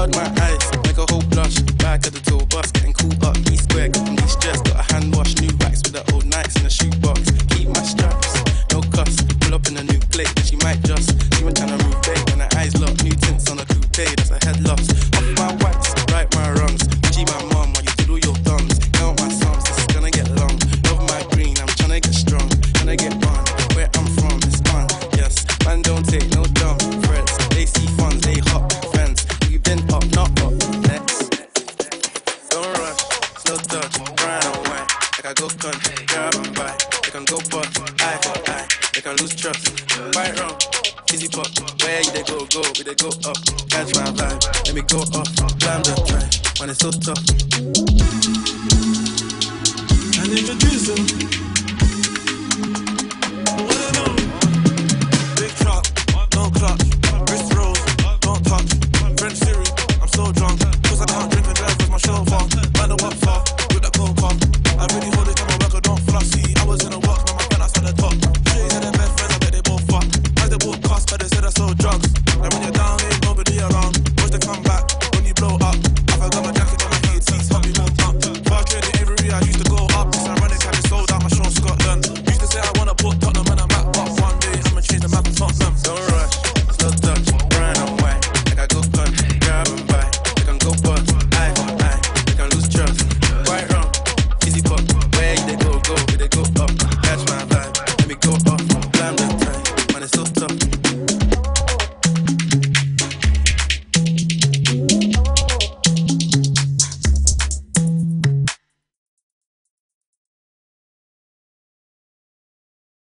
flood my eyes. Make a whole blush. Back at the tour bus, getting caught up. East Square, got me stressed. Got a hand wash, new racks with the old nights in the shoebox. Keep my straps, no cuss. Pull up in a new plate, she might just. She went trying to move back. and her eyes locked. New tints on the coupe, that's a head loss. I go con, grab and buy. They can go bust, I, for eye. They can lose trust, right wrong. Easy pop, where you they go, go, we they go up. Catch my vibe, let me go up. Climb the track, man, it's so tough. Can introduce them. Well done. Big truck, no clutch. Wrist rolls, don't touch. French cereal, I'm so drunk. Cause I can't drink and drive with my shelf on.